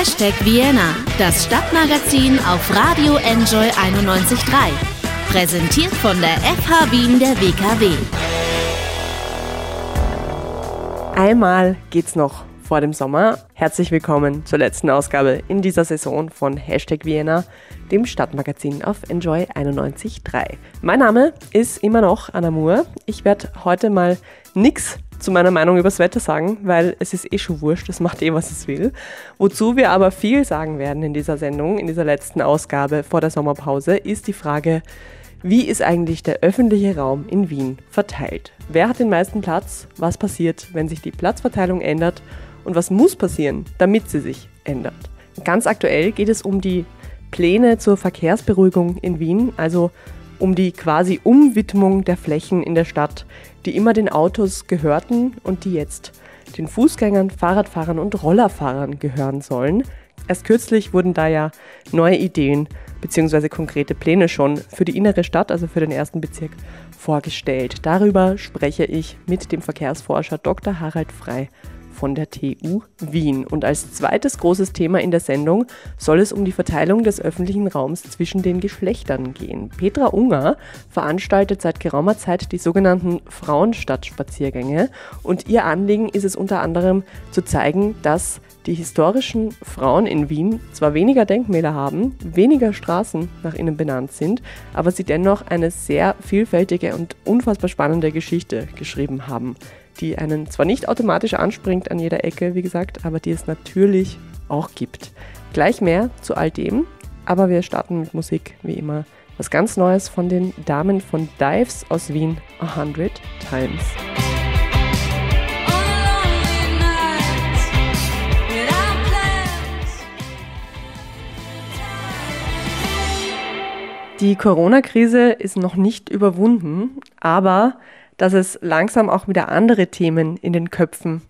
Hashtag Vienna, das Stadtmagazin auf Radio Enjoy 91.3. Präsentiert von der FH Wien der WKW. Einmal geht's noch vor dem Sommer. Herzlich willkommen zur letzten Ausgabe in dieser Saison von Hashtag Vienna, dem Stadtmagazin auf Enjoy 91.3. Mein Name ist immer noch Anna Moore. Ich werde heute mal nichts zu meiner Meinung über das Wetter sagen, weil es ist eh schon wurscht, es macht eh, was es will. Wozu wir aber viel sagen werden in dieser Sendung, in dieser letzten Ausgabe vor der Sommerpause, ist die Frage, wie ist eigentlich der öffentliche Raum in Wien verteilt? Wer hat den meisten Platz? Was passiert, wenn sich die Platzverteilung ändert? Und was muss passieren, damit sie sich ändert? Ganz aktuell geht es um die Pläne zur Verkehrsberuhigung in Wien, also um die quasi Umwidmung der Flächen in der Stadt, die immer den Autos gehörten und die jetzt den Fußgängern, Fahrradfahrern und Rollerfahrern gehören sollen. Erst kürzlich wurden da ja neue Ideen bzw. konkrete Pläne schon für die innere Stadt, also für den ersten Bezirk, vorgestellt. Darüber spreche ich mit dem Verkehrsforscher Dr. Harald Frei von der TU Wien. Und als zweites großes Thema in der Sendung soll es um die Verteilung des öffentlichen Raums zwischen den Geschlechtern gehen. Petra Unger veranstaltet seit geraumer Zeit die sogenannten Frauenstadtspaziergänge und ihr Anliegen ist es unter anderem zu zeigen, dass die historischen Frauen in Wien zwar weniger Denkmäler haben, weniger Straßen nach ihnen benannt sind, aber sie dennoch eine sehr vielfältige und unfassbar spannende Geschichte geschrieben haben die einen zwar nicht automatisch anspringt an jeder Ecke, wie gesagt, aber die es natürlich auch gibt. Gleich mehr zu all dem, aber wir starten mit Musik, wie immer. Was ganz Neues von den Damen von Dives aus Wien, 100 Times. Die Corona-Krise ist noch nicht überwunden, aber dass es langsam auch wieder andere Themen in den Köpfen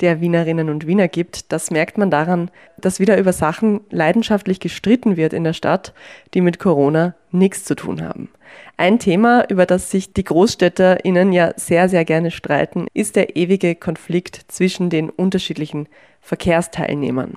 der Wienerinnen und Wiener gibt. Das merkt man daran, dass wieder über Sachen leidenschaftlich gestritten wird in der Stadt, die mit Corona nichts zu tun haben. Ein Thema, über das sich die GroßstädterInnen ja sehr, sehr gerne streiten, ist der ewige Konflikt zwischen den unterschiedlichen Verkehrsteilnehmern.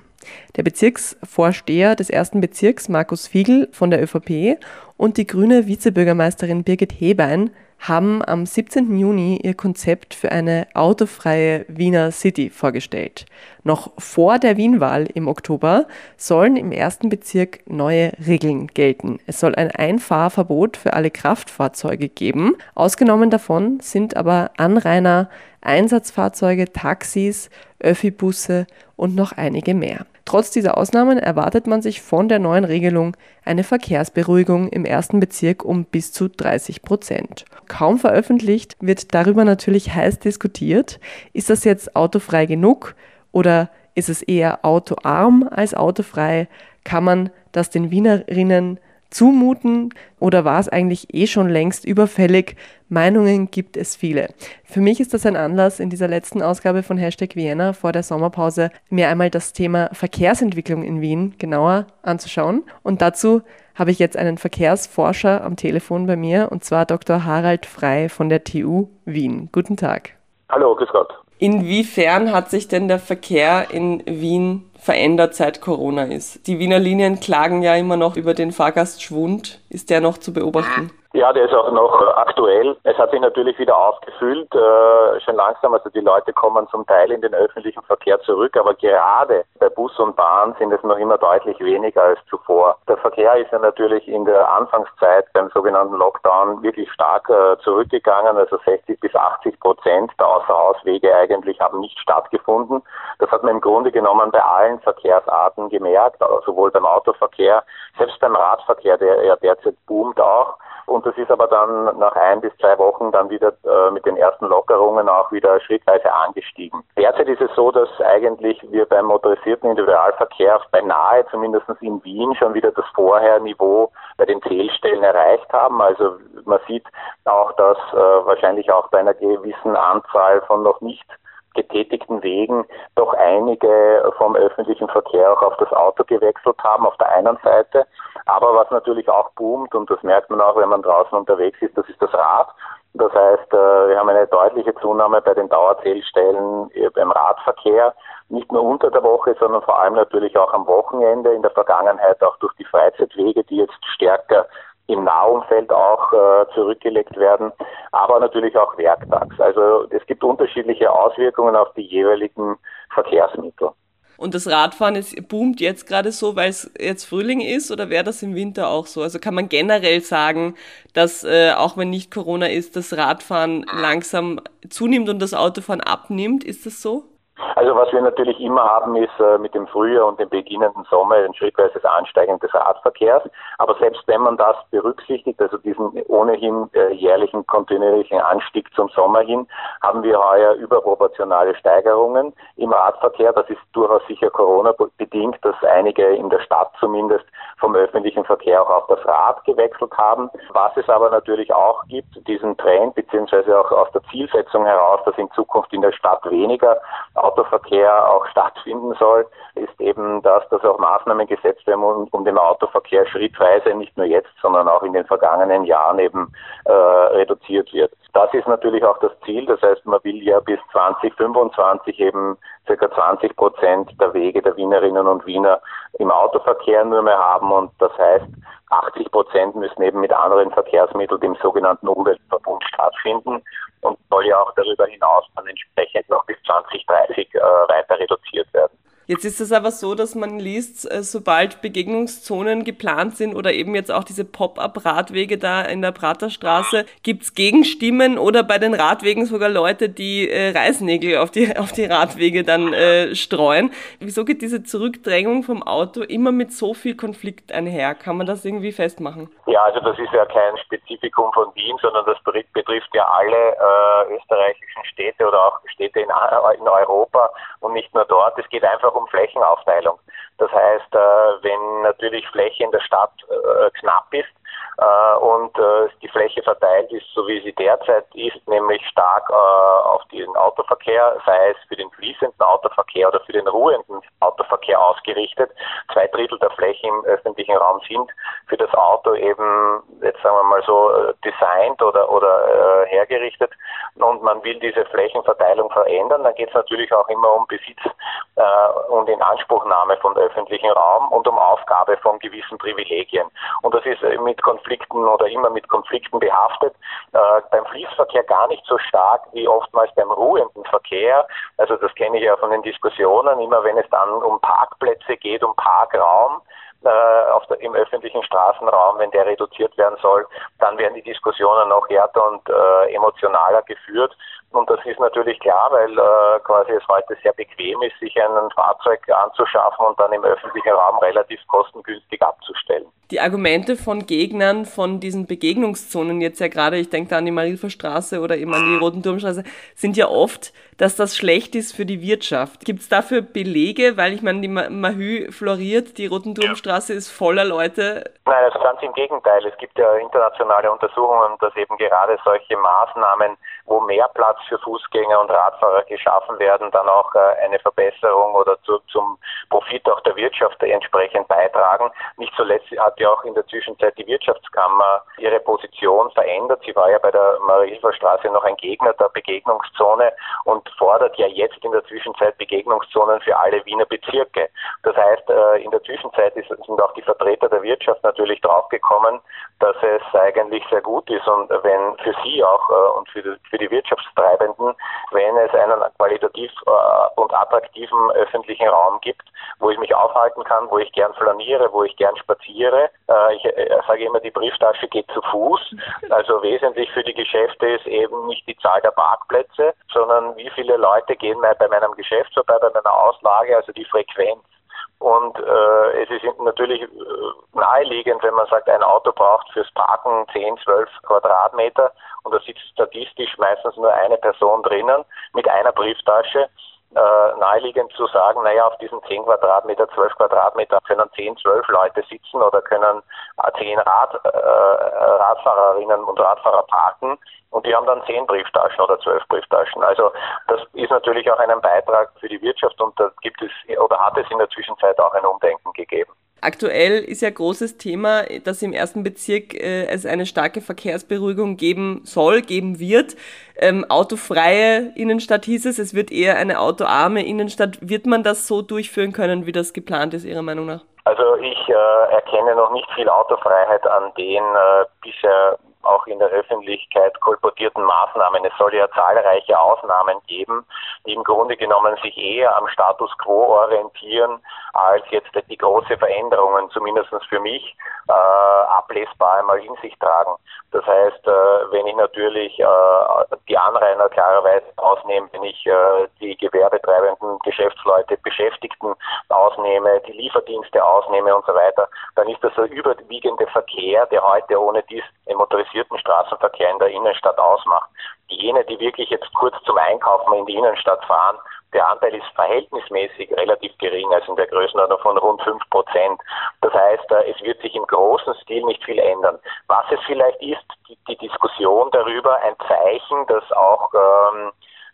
Der Bezirksvorsteher des ersten Bezirks, Markus Fiegel von der ÖVP, und die grüne Vizebürgermeisterin Birgit Hebein haben am 17. Juni ihr Konzept für eine autofreie Wiener City vorgestellt. Noch vor der Wienwahl im Oktober sollen im ersten Bezirk neue Regeln gelten. Es soll ein Einfahrverbot für alle Kraftfahrzeuge geben. Ausgenommen davon sind aber Anrainer, Einsatzfahrzeuge, Taxis, Öffi-Busse und noch einige mehr. Trotz dieser Ausnahmen erwartet man sich von der neuen Regelung eine Verkehrsberuhigung im ersten Bezirk um bis zu 30 Prozent. Kaum veröffentlicht wird darüber natürlich heiß diskutiert. Ist das jetzt autofrei genug oder ist es eher autoarm als autofrei? Kann man das den Wienerinnen zumuten oder war es eigentlich eh schon längst überfällig? Meinungen gibt es viele. Für mich ist das ein Anlass, in dieser letzten Ausgabe von Hashtag Vienna vor der Sommerpause mir einmal das Thema Verkehrsentwicklung in Wien genauer anzuschauen. Und dazu habe ich jetzt einen Verkehrsforscher am Telefon bei mir, und zwar Dr. Harald Frei von der TU Wien. Guten Tag. Hallo, grüß Gott. Inwiefern hat sich denn der Verkehr in Wien verändert seit Corona ist? Die Wiener Linien klagen ja immer noch über den Fahrgastschwund. Ist der noch zu beobachten? Ja, der ist auch noch aktuell. Es hat sich natürlich wieder aufgefüllt, äh, schon langsam. Also die Leute kommen zum Teil in den öffentlichen Verkehr zurück, aber gerade bei Bus und Bahn sind es noch immer deutlich weniger als zuvor. Der Verkehr ist ja natürlich in der Anfangszeit beim sogenannten Lockdown wirklich stark äh, zurückgegangen. Also 60 bis 80 Prozent der Außerhauswege eigentlich haben nicht stattgefunden. Das hat man im Grunde genommen bei allen Verkehrsarten gemerkt, sowohl beim Autoverkehr, selbst beim Radverkehr, der ja derzeit boomt auch. Und das ist aber dann nach ein bis zwei Wochen dann wieder äh, mit den ersten Lockerungen auch wieder schrittweise angestiegen. Derzeit ist es so, dass eigentlich wir beim motorisierten Individualverkehr beinahe, zumindest in Wien, schon wieder das Vorherniveau bei den Zählstellen erreicht haben. Also man sieht auch, dass äh, wahrscheinlich auch bei einer gewissen Anzahl von noch nicht getätigten Wegen doch einige vom öffentlichen Verkehr auch auf das Auto gewechselt haben, auf der einen Seite. Aber was natürlich auch boomt, und das merkt man auch, wenn man draußen unterwegs ist, das ist das Rad. Das heißt, äh, wir haben eine deutliche Zunahme bei den Dauerzählstellen äh, beim Radverkehr, nicht nur unter der Woche, sondern vor allem natürlich auch am Wochenende, in der Vergangenheit auch durch die Freizeitwege, die jetzt stärker im Nahumfeld auch äh, zurückgelegt werden, aber natürlich auch werktags. Also es gibt unterschiedliche Auswirkungen auf die jeweiligen Verkehrsmittel. Und das Radfahren ist, boomt jetzt gerade so, weil es jetzt Frühling ist oder wäre das im Winter auch so? Also kann man generell sagen, dass äh, auch wenn nicht Corona ist, das Radfahren langsam zunimmt und das Autofahren abnimmt? Ist das so? Also was wir natürlich immer haben, ist äh, mit dem Frühjahr und dem beginnenden Sommer ein schrittweises Ansteigen des Radverkehrs. Aber selbst wenn man das berücksichtigt, also diesen ohnehin äh, jährlichen kontinuierlichen Anstieg zum Sommer hin, haben wir heuer überproportionale Steigerungen im Radverkehr. Das ist durchaus sicher Corona-bedingt, dass einige in der Stadt zumindest vom öffentlichen Verkehr auch auf das Rad gewechselt haben. Was es aber natürlich auch gibt, diesen Trend beziehungsweise auch aus der Zielsetzung heraus, dass in Zukunft in der Stadt weniger Autoverkehr auch stattfinden soll, ist eben das, dass auch Maßnahmen gesetzt werden, um, um den Autoverkehr schrittweise, nicht nur jetzt, sondern auch in den vergangenen Jahren eben äh, reduziert wird. Das ist natürlich auch das Ziel. Das heißt, man will ja bis 2025 eben circa 20 Prozent der Wege der Wienerinnen und Wiener im Autoverkehr nur mehr haben. Und das heißt, 80 Prozent müssen eben mit anderen Verkehrsmitteln, dem sogenannten Umweltverbund, stattfinden und soll ja auch darüber hinaus dann entsprechend noch bis 2030 äh, weiter reduziert werden. Jetzt ist es aber so, dass man liest, äh, sobald Begegnungszonen geplant sind oder eben jetzt auch diese Pop-up-Radwege da in der Praterstraße, gibt es Gegenstimmen oder bei den Radwegen sogar Leute, die äh, Reißnägel auf die, auf die Radwege dann äh, streuen. Wieso geht diese Zurückdrängung vom Auto immer mit so viel Konflikt einher? Kann man das irgendwie festmachen? Ja, also das ist ja kein Spezifikum von Wien, sondern das betrifft ja alle äh, österreichischen Städte oder auch Städte in, äh, in Europa und nicht nur dort. Es geht einfach um um Flächenaufteilung. Das heißt, äh, wenn natürlich Fläche in der Stadt äh, knapp ist, und äh, die Fläche verteilt ist, so wie sie derzeit ist, nämlich stark äh, auf den Autoverkehr, sei es für den fließenden Autoverkehr oder für den ruhenden Autoverkehr ausgerichtet. Zwei Drittel der Fläche im öffentlichen Raum sind für das Auto eben, jetzt sagen wir mal so, äh, designt oder, oder äh, hergerichtet und man will diese Flächenverteilung verändern, dann geht es natürlich auch immer um Besitz äh, und Inanspruchnahme von öffentlichen Raum und um Aufgabe von gewissen Privilegien. Und das ist mit Konflikten Konflikten oder immer mit Konflikten behaftet. Äh, beim Fließverkehr gar nicht so stark wie oftmals beim ruhenden Verkehr. Also das kenne ich ja von den Diskussionen, immer wenn es dann um Parkplätze geht, um Parkraum, äh, der, im öffentlichen Straßenraum, wenn der reduziert werden soll, dann werden die Diskussionen noch härter und äh, emotionaler geführt. Und das ist natürlich klar, weil äh, quasi es heute sehr bequem ist, sich ein Fahrzeug anzuschaffen und dann im öffentlichen Raum relativ kostengünstig abzustellen. Die Argumente von Gegnern von diesen Begegnungszonen jetzt ja gerade, ich denke da an die Marilfer Straße oder eben an die Roten Turmstraße, sind ja oft, dass das schlecht ist für die Wirtschaft. Gibt es dafür Belege? Weil ich meine, die Mahü floriert, die Roten Turmstraße ist voller Leute. Nein, also ganz im Gegenteil. Es gibt ja internationale Untersuchungen, dass eben gerade solche Maßnahmen, wo mehr Platz für Fußgänger und Radfahrer geschaffen werden, dann auch äh, eine Verbesserung oder zu, zum Profit auch der Wirtschaft entsprechend beitragen. Nicht zuletzt hat ja auch in der Zwischenzeit die Wirtschaftskammer ihre Position verändert. Sie war ja bei der Marie-Hilfer Straße noch ein Gegner der Begegnungszone und fordert ja jetzt in der Zwischenzeit Begegnungszonen für alle Wiener Bezirke. Das heißt, äh, in der Zwischenzeit sind auch die Vertreter der Wirtschaft natürlich draufgekommen, dass es eigentlich sehr gut ist und wenn für sie auch äh, und für die, für die Wirtschaftstreibenden, wenn es einen qualitativ äh, und attraktiven öffentlichen Raum gibt, wo ich mich aufhalten kann, wo ich gern flaniere, wo ich gern spaziere. Ich sage immer, die Brieftasche geht zu Fuß. Also wesentlich für die Geschäfte ist eben nicht die Zahl der Parkplätze, sondern wie viele Leute gehen bei meinem Geschäft vorbei, bei meiner Auslage, also die Frequenz. Und äh, es ist natürlich äh, naheliegend, wenn man sagt, ein Auto braucht fürs Parken 10, 12 Quadratmeter und da sitzt statistisch meistens nur eine Person drinnen mit einer Brieftasche äh, naheliegend zu sagen, naja, auf diesen 10 Quadratmeter, 12 Quadratmeter können 10, 12 Leute sitzen oder können 10 Rad, äh, Radfahrerinnen und Radfahrer parken und die haben dann 10 Brieftaschen oder 12 Brieftaschen. Also das ist natürlich auch ein Beitrag für die Wirtschaft und da gibt es oder hat es in der Zwischenzeit auch ein Umdenken gegeben. Aktuell ist ja großes Thema, dass im ersten Bezirk äh, es eine starke Verkehrsberuhigung geben soll, geben wird. Ähm, autofreie Innenstadt hieß es, es wird eher eine autoarme Innenstadt. Wird man das so durchführen können, wie das geplant ist, Ihrer Meinung nach? Also ich äh, erkenne noch nicht viel Autofreiheit an den äh, bisher auch in der Öffentlichkeit kolportierten Maßnahmen. Es soll ja zahlreiche Ausnahmen geben, die im Grunde genommen sich eher am Status quo orientieren, als jetzt die große Veränderungen, zumindest für mich, äh, ablesbar einmal in sich tragen. Das heißt, äh, wenn ich natürlich äh, die Anrainer klarerweise ausnehme, wenn ich äh, die gewerbetreibenden Geschäftsleute, Beschäftigten ausnehme, die Lieferdienste ausnehme und so weiter, dann ist das der überwiegende Verkehr, der heute ohne dies im motorisierten Straßenverkehr in der Innenstadt ausmacht. Jene, die wirklich jetzt kurz zum Einkaufen in die Innenstadt fahren, der Anteil ist verhältnismäßig relativ gering, also in der Größenordnung von rund fünf Prozent. Das heißt, äh, es wird sich im großen Stil nicht viel ändern. Was es vielleicht ist, die, die Diskussion darüber, ein Zeichen, dass auch ähm,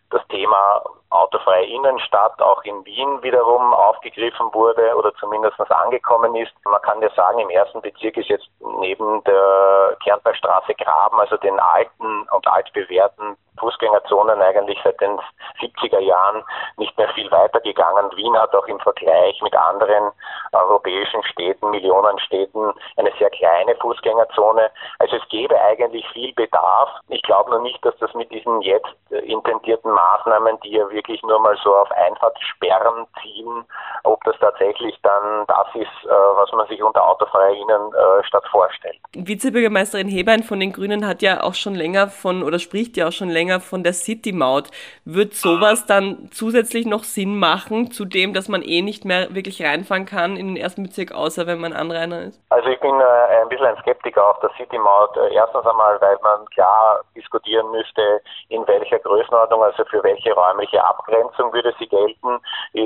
das Thema autofreie Innenstadt auch in Wien wiederum aufgegriffen wurde oder zumindest angekommen ist. Man kann ja sagen, im ersten Bezirk ist jetzt neben der Kärntnerstraße Graben, also den alten und altbewährten Fußgängerzonen eigentlich seit den 70er Jahren nicht mehr viel weitergegangen. Wien hat auch im Vergleich mit anderen europäischen Städten, Millionenstädten, eine sehr kleine Fußgängerzone. Also es gäbe eigentlich viel Bedarf. Ich glaube nur nicht, dass das mit diesen jetzt intendierten Maßnahmen, die ja wirklich nur mal so auf Einfahrtssperren ziehen, ob das tatsächlich dann das ist, äh, was man sich unter autofreier Innenstadt vorstellt. Vizebürgermeisterin Hebein von den Grünen hat ja auch schon länger von oder spricht ja auch schon länger von der City-Maut. Wird sowas dann zusätzlich noch Sinn machen, zu dem, dass man eh nicht mehr wirklich reinfahren kann in den ersten Bezirk, außer wenn man Anrainer ist? Also ich bin äh, ein bisschen ein Skeptiker auf der City-Maut. Äh, erstens einmal, weil man klar diskutieren müsste, in welcher Größenordnung, also für welche räumliche Abgrenzung würde sie gelten.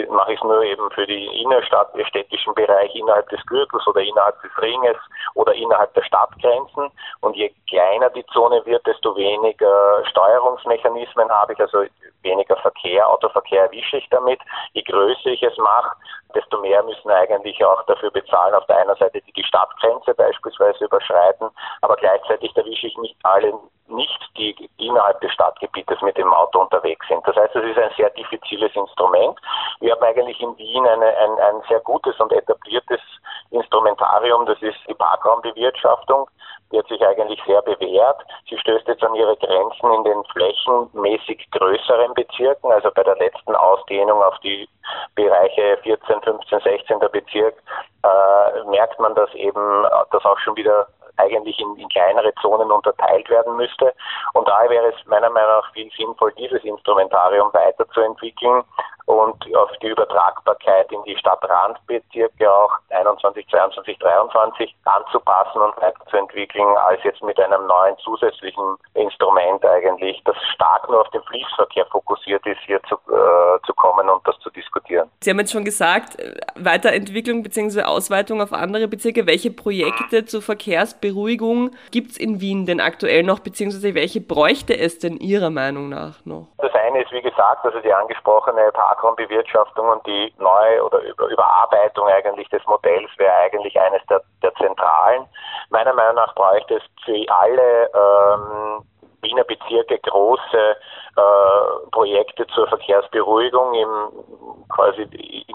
Mache ich es nur eben für die Innerstadt, den städtischen Bereich innerhalb des Gürtels oder innerhalb des Ringes oder innerhalb der Stadtgrenzen. Und je kleiner die Zone wird, desto weniger Steuerung Steuerungsmechanismen habe ich, also weniger Verkehr, Autoverkehr erwische ich damit. Je größer ich es mache, desto mehr müssen eigentlich auch dafür bezahlen. Auf der einen Seite die die Stadtgrenze beispielsweise überschreiten, aber gleichzeitig erwische ich nicht alle nicht, die innerhalb des Stadtgebietes mit dem Auto unterwegs sind. Das heißt, es ist ein sehr diffiziles Instrument. Wir haben eigentlich in Wien eine, ein, ein sehr gutes und etabliertes Instrumentarium, das ist die Parkraumbewirtschaftung. Die hat sich eigentlich sehr bewährt. Sie stößt jetzt an ihre Grenzen in den flächenmäßig größeren Bezirken. Also bei der letzten Ausdehnung auf die Bereiche 14, 15, 16. Bezirk äh, merkt man, dass eben das auch schon wieder eigentlich in, in kleinere Zonen unterteilt werden müsste. Und daher wäre es meiner Meinung nach viel sinnvoll, dieses Instrumentarium weiterzuentwickeln und auf die Übertragbarkeit in die Stadtrandbezirke auch 21, 22, 23 anzupassen und weiterzuentwickeln, als jetzt mit einem neuen zusätzlichen Instrument eigentlich, das stark nur auf den Fließverkehr fokussiert ist, hier zu, äh, zu kommen und das zu diskutieren. Sie haben jetzt schon gesagt, äh, Weiterentwicklung bzw. Ausweitung auf andere Bezirke. Welche Projekte zur Verkehrsberuhigung gibt es in Wien denn aktuell noch, beziehungsweise welche bräuchte es denn Ihrer Meinung nach noch? Das eine ist, wie gesagt, also die angesprochene Parkraumbewirtschaftung und die neue oder Überarbeitung eigentlich des Modells wäre eigentlich eines der, der zentralen. Meiner Meinung nach bräuchte es für alle ähm, Wiener Bezirke große äh, Projekte zur Verkehrsberuhigung im quasi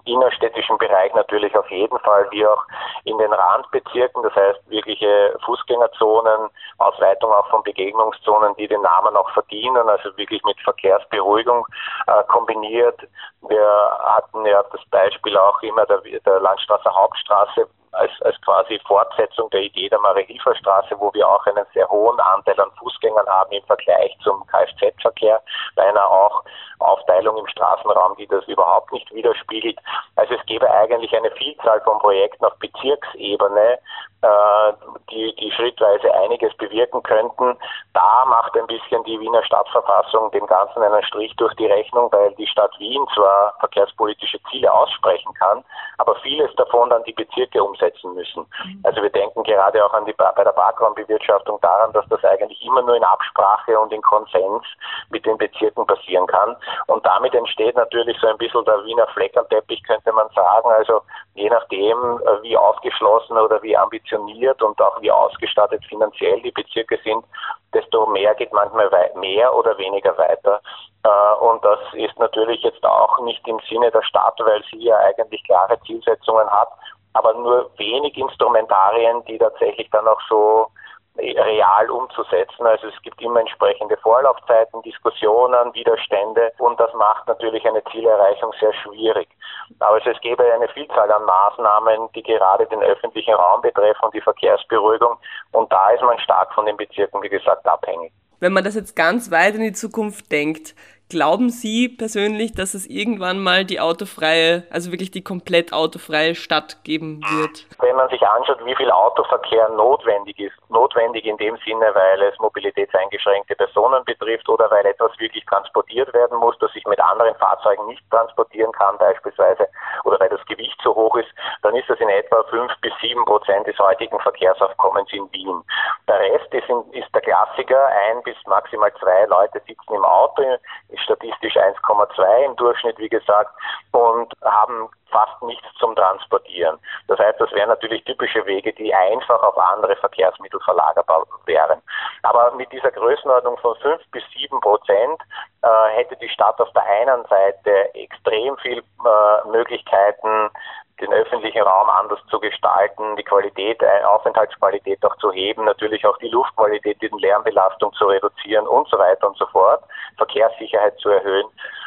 innerstädtischen Bereich natürlich auf jeden Fall, wie auch in den Randbezirken, das heißt wirkliche Fußgängerzonen, Ausweitung auch von Begegnungszonen, die den Namen auch verdienen, also wirklich mit Verkehrsberuhigung äh, kombiniert. Wir hatten ja das Beispiel auch immer der, der Landstraße Hauptstraße, als, als quasi Fortsetzung der Idee der Marie-Hilfer-Straße, wo wir auch einen sehr hohen Anteil an Fußgängern haben im Vergleich zum Kfz-Verkehr, bei einer auch Aufteilung im Straßenraum, die das überhaupt nicht widerspiegelt. Also es gäbe eigentlich eine Vielzahl von Projekten auf Bezirksebene, äh, die, die schrittweise einiges bewirken könnten. Da macht ein bisschen die Wiener Stadtverfassung dem Ganzen einen Strich durch die Rechnung, weil die Stadt Wien zwar verkehrspolitische Ziele aussprechen kann, aber vieles davon dann die Bezirke umsetzen umsetzen müssen. Also wir denken gerade auch an die, bei der Parkraumbewirtschaftung daran, dass das eigentlich immer nur in Absprache und in Konsens mit den Bezirken passieren kann. Und damit entsteht natürlich so ein bisschen der Wiener Fleckerteppich, könnte man sagen. Also je nachdem, wie aufgeschlossen oder wie ambitioniert und auch wie ausgestattet finanziell die Bezirke sind, desto mehr geht manchmal mehr oder weniger weiter. Äh, und das ist natürlich jetzt auch nicht im Sinne der Stadt, weil sie ja eigentlich klare Zielsetzungen hat, aber nur wenig Instrumentarien, die tatsächlich dann auch so real umzusetzen. Also es gibt immer entsprechende Vorlaufzeiten, Diskussionen, Widerstände und das macht natürlich eine Zielerreichung sehr schwierig. Aber also es gäbe eine Vielzahl an Maßnahmen, die gerade den öffentlichen Raum betreffen und die Verkehrsberuhigung und da ist man stark von den Bezirken, wie gesagt, abhängig. Wenn man das jetzt ganz weit in die Zukunft denkt, Glauben Sie persönlich, dass es irgendwann mal die autofreie, also wirklich die komplett autofreie Stadt geben wird? Wenn man sich anschaut, wie viel Autoverkehr notwendig ist, notwendig in dem Sinne, weil es mobilitätseingeschränkte Personen betrifft oder weil etwas wirklich transportiert werden muss, das ich mit anderen Fahrzeugen nicht transportieren kann beispielsweise, oder weil das Gewicht zu hoch ist, dann ist das in etwa fünf bis sieben Prozent des heutigen Verkehrsaufkommens in Wien. Der Rest ist, in, ist der Klassiker, ein bis maximal zwei Leute sitzen im Auto, statistisch 1,2 im Durchschnitt, wie gesagt, und haben fast nichts zum Transportieren. Das heißt, das wären natürlich typische Wege, die einfach auf andere Verkehrsmittel verlagerbar wären. Aber mit dieser Größenordnung von fünf bis sieben Prozent äh, hätte die Stadt auf der einen Seite extrem viel äh, Möglichkeiten, den öffentlichen Raum anders zu gestalten, die Qualität, äh, Aufenthaltsqualität auch zu heben, natürlich auch die Luftqualität, die Lärmbelastung zu reduzieren und so weiter und so fort, Verkehrssicherheit zu erhöhen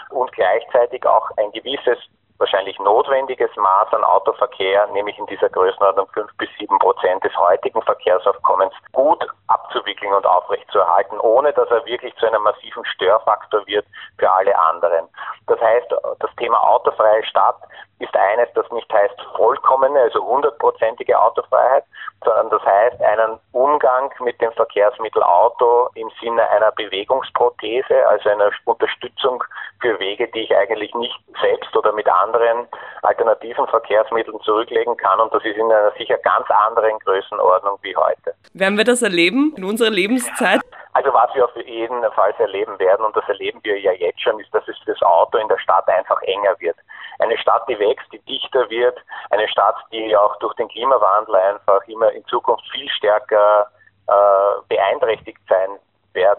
und gleichzeitig auch ein gewisses wahrscheinlich notwendiges Maß an Autoverkehr, nämlich in dieser Größenordnung fünf bis sieben Prozent des heutigen Verkehrsaufkommens, gut abzuwickeln und aufrechtzuerhalten, ohne dass er wirklich zu einem massiven Störfaktor wird für alle anderen. Das heißt, das Thema autofreie Stadt ist eines, das nicht heißt vollkommene, also hundertprozentige Autofreiheit, sondern das heißt einen Umgang mit dem Verkehrsmittel Auto im Sinne einer Bewegungsprothese, also einer Unterstützung für Wege, die ich eigentlich nicht selbst oder mit anderen alternativen Verkehrsmitteln zurücklegen kann. Und das ist in einer sicher ganz anderen Größenordnung wie heute. Werden wir das erleben in unserer Lebenszeit? Also was wir auf jeden Fall erleben werden, und das erleben wir ja jetzt schon, ist, dass es für das Auto in der Stadt einfach enger wird. Eine Stadt, die wächst, die dichter wird, eine Stadt, die auch durch den Klimawandel einfach immer in Zukunft viel stärker äh, beeinträchtigt sein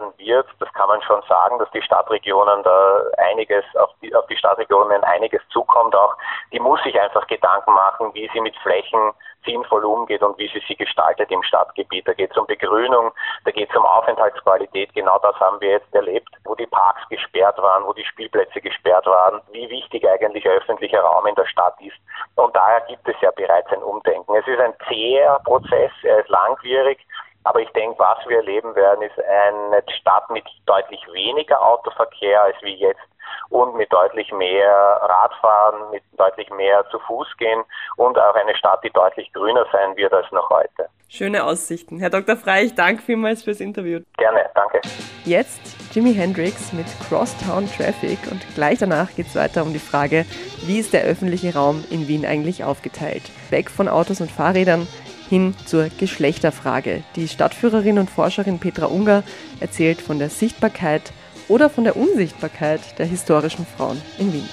werden wird. Das kann man schon sagen, dass die Stadtregionen da einiges auf die, auf die Stadtregionen einiges zukommt auch. Die muss sich einfach Gedanken machen, wie sie mit Flächen sinnvoll umgeht und wie sie sie gestaltet im Stadtgebiet. Da geht es um Begrünung, da geht es um Aufenthaltsqualität. Genau das haben wir jetzt erlebt, wo die Parks gesperrt waren, wo die Spielplätze gesperrt waren, wie wichtig eigentlich öffentlicher Raum in der Stadt ist. Und daher gibt es ja bereits ein Umdenken. Es ist ein zäher Prozess, er ist langwierig, aber ich denke, was wir erleben werden, ist eine Stadt mit deutlich weniger Autoverkehr als wie jetzt und mit deutlich mehr Radfahren, mit deutlich mehr zu Fuß gehen und auch eine Stadt, die deutlich grüner sein wird als noch heute. Schöne Aussichten. Herr Dr. Frey, ich danke vielmals fürs Interview. Gerne, danke. Jetzt Jimi Hendrix mit Crosstown Traffic und gleich danach geht es weiter um die Frage, wie ist der öffentliche Raum in Wien eigentlich aufgeteilt? Weg von Autos und Fahrrädern hin zur Geschlechterfrage. Die Stadtführerin und Forscherin Petra Unger erzählt von der Sichtbarkeit oder von der Unsichtbarkeit der historischen Frauen in Wien.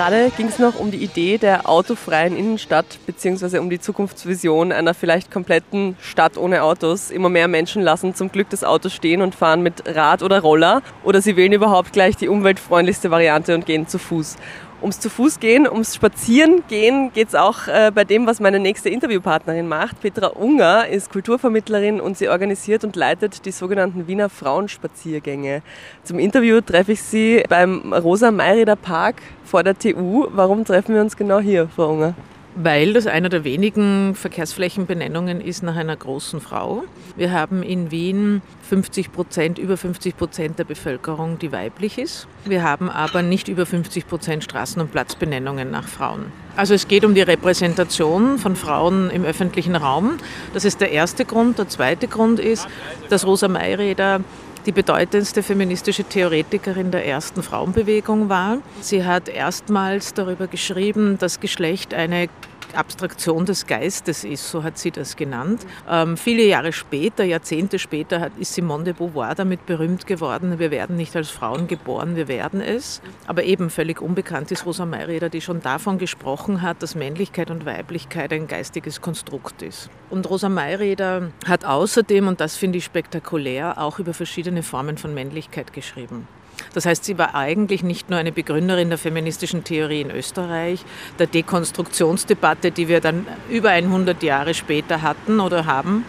Gerade ging es noch um die Idee der autofreien Innenstadt bzw. um die Zukunftsvision einer vielleicht kompletten Stadt ohne Autos. Immer mehr Menschen lassen zum Glück das Auto stehen und fahren mit Rad oder Roller oder sie wählen überhaupt gleich die umweltfreundlichste Variante und gehen zu Fuß ums zu Fuß gehen, ums Spazieren gehen geht es auch äh, bei dem, was meine nächste Interviewpartnerin macht. Petra Unger ist Kulturvermittlerin und sie organisiert und leitet die sogenannten Wiener Frauenspaziergänge. Zum Interview treffe ich sie beim Rosa Mayrieder Park vor der TU. Warum treffen wir uns genau hier, Frau Unger? Weil das einer der wenigen Verkehrsflächenbenennungen ist nach einer großen Frau. Wir haben in Wien 50 Prozent, über 50 Prozent der Bevölkerung, die weiblich ist. Wir haben aber nicht über 50 Prozent Straßen- und Platzbenennungen nach Frauen. Also es geht um die Repräsentation von Frauen im öffentlichen Raum. Das ist der erste Grund. Der zweite Grund ist, dass Rosa Mayräder die bedeutendste feministische Theoretikerin der ersten Frauenbewegung war. Sie hat erstmals darüber geschrieben, dass Geschlecht eine Abstraktion des Geistes ist, so hat sie das genannt. Ähm, viele Jahre später, Jahrzehnte später, hat, ist Simone de Beauvoir damit berühmt geworden, wir werden nicht als Frauen geboren, wir werden es. Aber eben völlig unbekannt ist Rosa Mayreder, die schon davon gesprochen hat, dass Männlichkeit und Weiblichkeit ein geistiges Konstrukt ist. Und Rosa Mayreder hat außerdem, und das finde ich spektakulär, auch über verschiedene Formen von Männlichkeit geschrieben. Das heißt, sie war eigentlich nicht nur eine Begründerin der feministischen Theorie in Österreich, der Dekonstruktionsdebatte, die wir dann über 100 Jahre später hatten oder haben.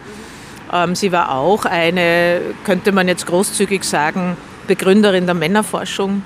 Ähm, sie war auch eine, könnte man jetzt großzügig sagen, Begründerin der Männerforschung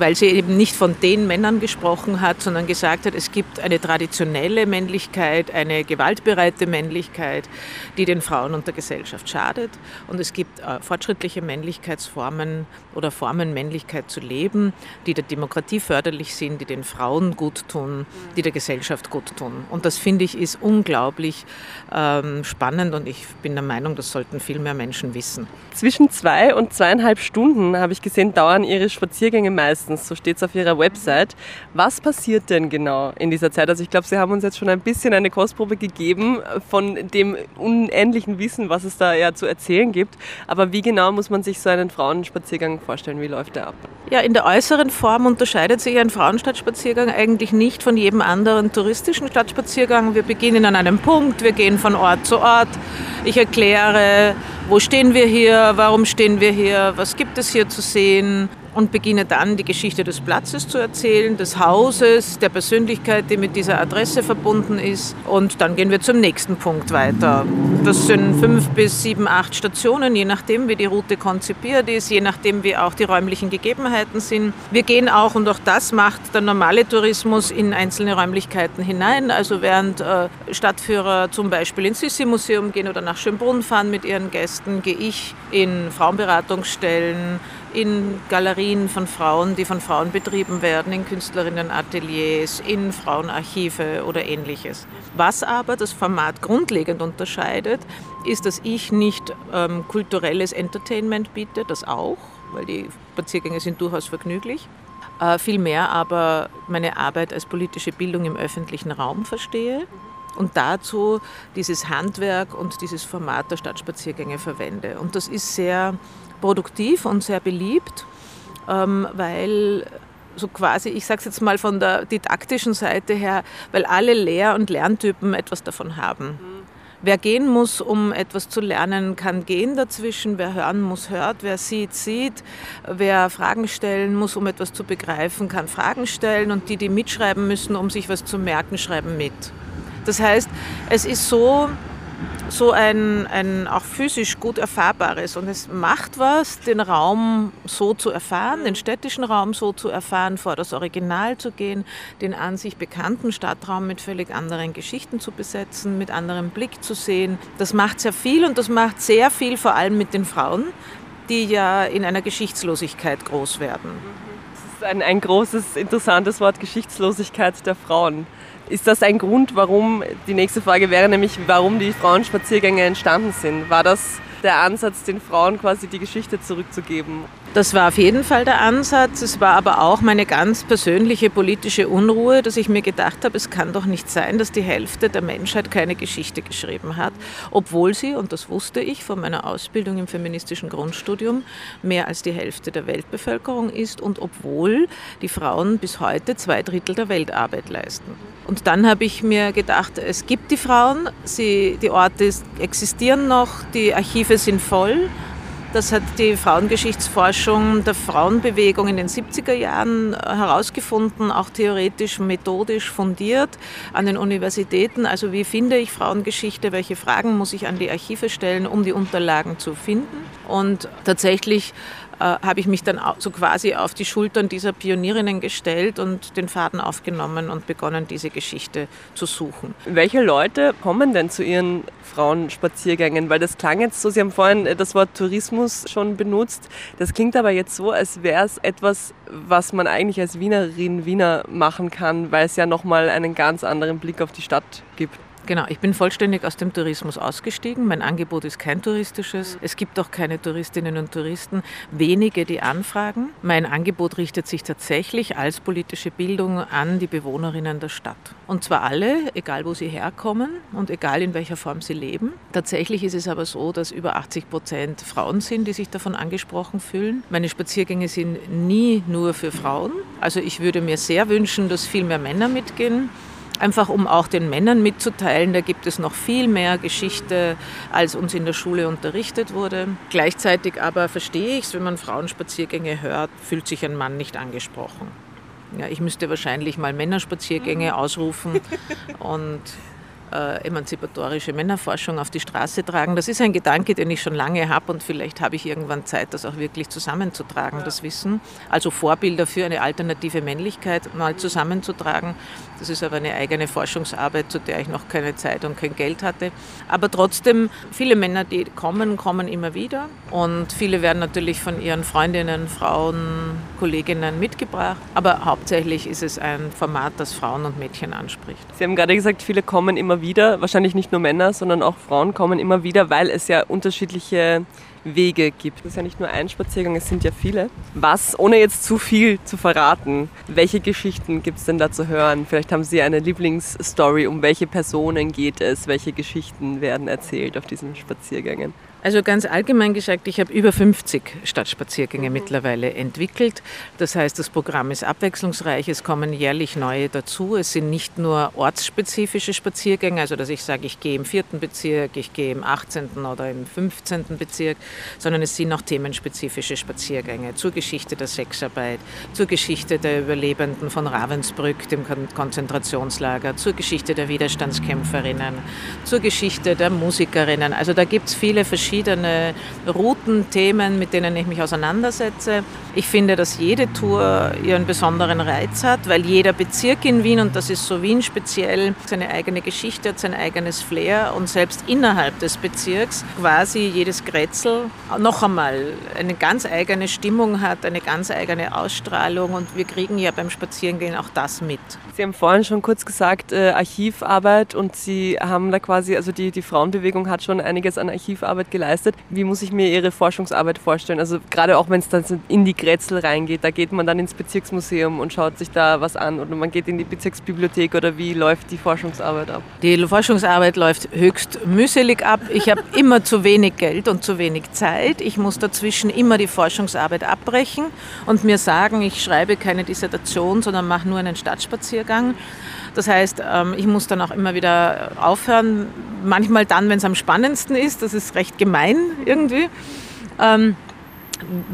weil sie eben nicht von den Männern gesprochen hat, sondern gesagt hat, es gibt eine traditionelle Männlichkeit, eine gewaltbereite Männlichkeit, die den Frauen und der Gesellschaft schadet. Und es gibt äh, fortschrittliche Männlichkeitsformen oder Formen, Männlichkeit zu leben, die der Demokratie förderlich sind, die den Frauen gut tun, die der Gesellschaft gut tun. Und das finde ich ist unglaublich ähm, spannend und ich bin der Meinung, das sollten viel mehr Menschen wissen. Zwischen zwei und zweieinhalb Stunden, habe ich gesehen, dauern Ihre Spaziergänge meist meistens, so steht es auf Ihrer Website. Was passiert denn genau in dieser Zeit? Also ich glaube, Sie haben uns jetzt schon ein bisschen eine Kostprobe gegeben von dem unendlichen Wissen, was es da ja zu erzählen gibt. Aber wie genau muss man sich so einen Frauenspaziergang vorstellen? Wie läuft der ab? Ja, in der äußeren Form unterscheidet sich ein Frauenstadtspaziergang eigentlich nicht von jedem anderen touristischen Stadtspaziergang. Wir beginnen an einem Punkt, wir gehen von Ort zu Ort. Ich erkläre, wo stehen wir hier, warum stehen wir hier, was gibt es hier zu sehen, und beginne dann die Geschichte des Platzes zu erzählen, des Hauses, der Persönlichkeit, die mit dieser Adresse verbunden ist. Und dann gehen wir zum nächsten Punkt weiter. Das sind fünf bis sieben, acht Stationen, je nachdem, wie die Route konzipiert ist, je nachdem, wie auch die räumlichen Gegebenheiten sind. Wir gehen auch, und auch das macht der normale Tourismus, in einzelne Räumlichkeiten hinein. Also während äh, Stadtführer zum Beispiel ins Sissi-Museum gehen oder nach Schönbrunn fahren mit ihren Gästen, gehe ich in Frauenberatungsstellen, in Galerien von Frauen, die von Frauen betrieben werden, in Künstlerinnenateliers, in Frauenarchive oder ähnliches. Was aber das Format grundlegend unterscheidet, ist, dass ich nicht ähm, kulturelles Entertainment biete, das auch, weil die Spaziergänge sind durchaus vergnüglich, äh, vielmehr aber meine Arbeit als politische Bildung im öffentlichen Raum verstehe und dazu dieses Handwerk und dieses Format der Stadtspaziergänge verwende. Und das ist sehr produktiv und sehr beliebt, ähm, weil so quasi, ich sage es jetzt mal von der didaktischen Seite her, weil alle Lehr- und Lerntypen etwas davon haben. Mhm. Wer gehen muss, um etwas zu lernen, kann gehen dazwischen. Wer hören muss, hört. Wer sieht, sieht. Wer Fragen stellen muss, um etwas zu begreifen, kann Fragen stellen. Und die, die mitschreiben müssen, um sich was zu merken, schreiben mit. Das heißt, es ist so, so ein, ein auch physisch gut erfahrbares. Und es macht was, den Raum so zu erfahren, den städtischen Raum so zu erfahren, vor das Original zu gehen, den an sich bekannten Stadtraum mit völlig anderen Geschichten zu besetzen, mit anderem Blick zu sehen. Das macht sehr viel und das macht sehr viel vor allem mit den Frauen, die ja in einer Geschichtslosigkeit groß werden. Das ist ein, ein großes, interessantes Wort, Geschichtslosigkeit der Frauen. Ist das ein Grund, warum, die nächste Frage wäre nämlich, warum die Frauenspaziergänge entstanden sind? War das der Ansatz, den Frauen quasi die Geschichte zurückzugeben? Das war auf jeden Fall der Ansatz. Es war aber auch meine ganz persönliche politische Unruhe, dass ich mir gedacht habe, es kann doch nicht sein, dass die Hälfte der Menschheit keine Geschichte geschrieben hat, obwohl sie, und das wusste ich von meiner Ausbildung im feministischen Grundstudium, mehr als die Hälfte der Weltbevölkerung ist und obwohl die Frauen bis heute zwei Drittel der Weltarbeit leisten. Und dann habe ich mir gedacht, es gibt die Frauen, sie, die Orte existieren noch, die Archive sind voll das hat die Frauengeschichtsforschung der Frauenbewegung in den 70er Jahren äh, herausgefunden, auch theoretisch, methodisch fundiert an den Universitäten. Also wie finde ich Frauengeschichte, welche Fragen muss ich an die Archive stellen, um die Unterlagen zu finden. Und tatsächlich äh, habe ich mich dann so quasi auf die Schultern dieser Pionierinnen gestellt und den Faden aufgenommen und begonnen, diese Geschichte zu suchen. Welche Leute kommen denn zu Ihren Frauenspaziergängen? Weil das klang jetzt so, Sie haben vorhin das Wort Tourismus schon benutzt. Das klingt aber jetzt so, als wäre es etwas, was man eigentlich als Wienerin, Wiener machen kann, weil es ja nochmal einen ganz anderen Blick auf die Stadt gibt. Genau, ich bin vollständig aus dem Tourismus ausgestiegen. Mein Angebot ist kein touristisches. Es gibt auch keine Touristinnen und Touristen, wenige, die anfragen. Mein Angebot richtet sich tatsächlich als politische Bildung an die Bewohnerinnen der Stadt. Und zwar alle, egal wo sie herkommen und egal in welcher Form sie leben. Tatsächlich ist es aber so, dass über 80 Prozent Frauen sind, die sich davon angesprochen fühlen. Meine Spaziergänge sind nie nur für Frauen. Also ich würde mir sehr wünschen, dass viel mehr Männer mitgehen. Einfach um auch den Männern mitzuteilen, da gibt es noch viel mehr Geschichte, als uns in der Schule unterrichtet wurde. Gleichzeitig aber verstehe ich es, wenn man Frauenspaziergänge hört, fühlt sich ein Mann nicht angesprochen. Ja, ich müsste wahrscheinlich mal Männerspaziergänge ausrufen und äh, emanzipatorische Männerforschung auf die Straße tragen. Das ist ein Gedanke, den ich schon lange habe und vielleicht habe ich irgendwann Zeit, das auch wirklich zusammenzutragen, das Wissen. Also Vorbilder für eine alternative Männlichkeit mal zusammenzutragen. Das ist aber eine eigene Forschungsarbeit, zu der ich noch keine Zeit und kein Geld hatte. Aber trotzdem, viele Männer, die kommen, kommen immer wieder und viele werden natürlich von ihren Freundinnen, Frauen, Kolleginnen mitgebracht. Aber hauptsächlich ist es ein Format, das Frauen und Mädchen anspricht. Sie haben gerade gesagt, viele kommen immer wieder, wahrscheinlich nicht nur Männer, sondern auch Frauen kommen immer wieder, weil es ja unterschiedliche Wege gibt. Es ist ja nicht nur ein Spaziergang, es sind ja viele. Was, ohne jetzt zu viel zu verraten, welche Geschichten gibt es denn da zu hören? Vielleicht haben Sie eine Lieblingsstory, um welche Personen geht es, welche Geschichten werden erzählt auf diesen Spaziergängen? Also ganz allgemein gesagt, ich habe über 50 Stadtspaziergänge mhm. mittlerweile entwickelt. Das heißt, das Programm ist abwechslungsreich, es kommen jährlich neue dazu. Es sind nicht nur ortsspezifische Spaziergänge, also dass ich sage, ich gehe im vierten Bezirk, ich gehe im 18. oder im 15. Bezirk, sondern es sind auch themenspezifische Spaziergänge zur Geschichte der Sexarbeit, zur Geschichte der Überlebenden von Ravensbrück, dem Konzentrationslager, zur Geschichte der Widerstandskämpferinnen, zur Geschichte der Musikerinnen. Also da gibt es viele verschiedene verschiedene Routen, mit denen ich mich auseinandersetze. Ich finde, dass jede Tour ihren besonderen Reiz hat, weil jeder Bezirk in Wien, und das ist so Wien speziell, seine eigene Geschichte hat, sein eigenes Flair und selbst innerhalb des Bezirks quasi jedes Grätzl noch einmal eine ganz eigene Stimmung hat, eine ganz eigene Ausstrahlung und wir kriegen ja beim Spazierengehen auch das mit. Sie haben vorhin schon kurz gesagt, äh, Archivarbeit und Sie haben da quasi, also die, die Frauenbewegung hat schon einiges an Archivarbeit geleistet. Wie muss ich mir Ihre Forschungsarbeit vorstellen? Also gerade auch wenn es dann in die Grätzl reingeht, da geht man dann ins Bezirksmuseum und schaut sich da was an oder man geht in die Bezirksbibliothek oder wie läuft die Forschungsarbeit ab? Die Forschungsarbeit läuft höchst mühselig ab. Ich habe immer zu wenig Geld und zu wenig Zeit. Ich muss dazwischen immer die Forschungsarbeit abbrechen und mir sagen, ich schreibe keine Dissertation, sondern mache nur einen Stadtspaziergang. Das heißt, ähm, ich muss dann auch immer wieder aufhören. Manchmal dann, wenn es am spannendsten ist. Das ist recht gemein irgendwie. Ähm,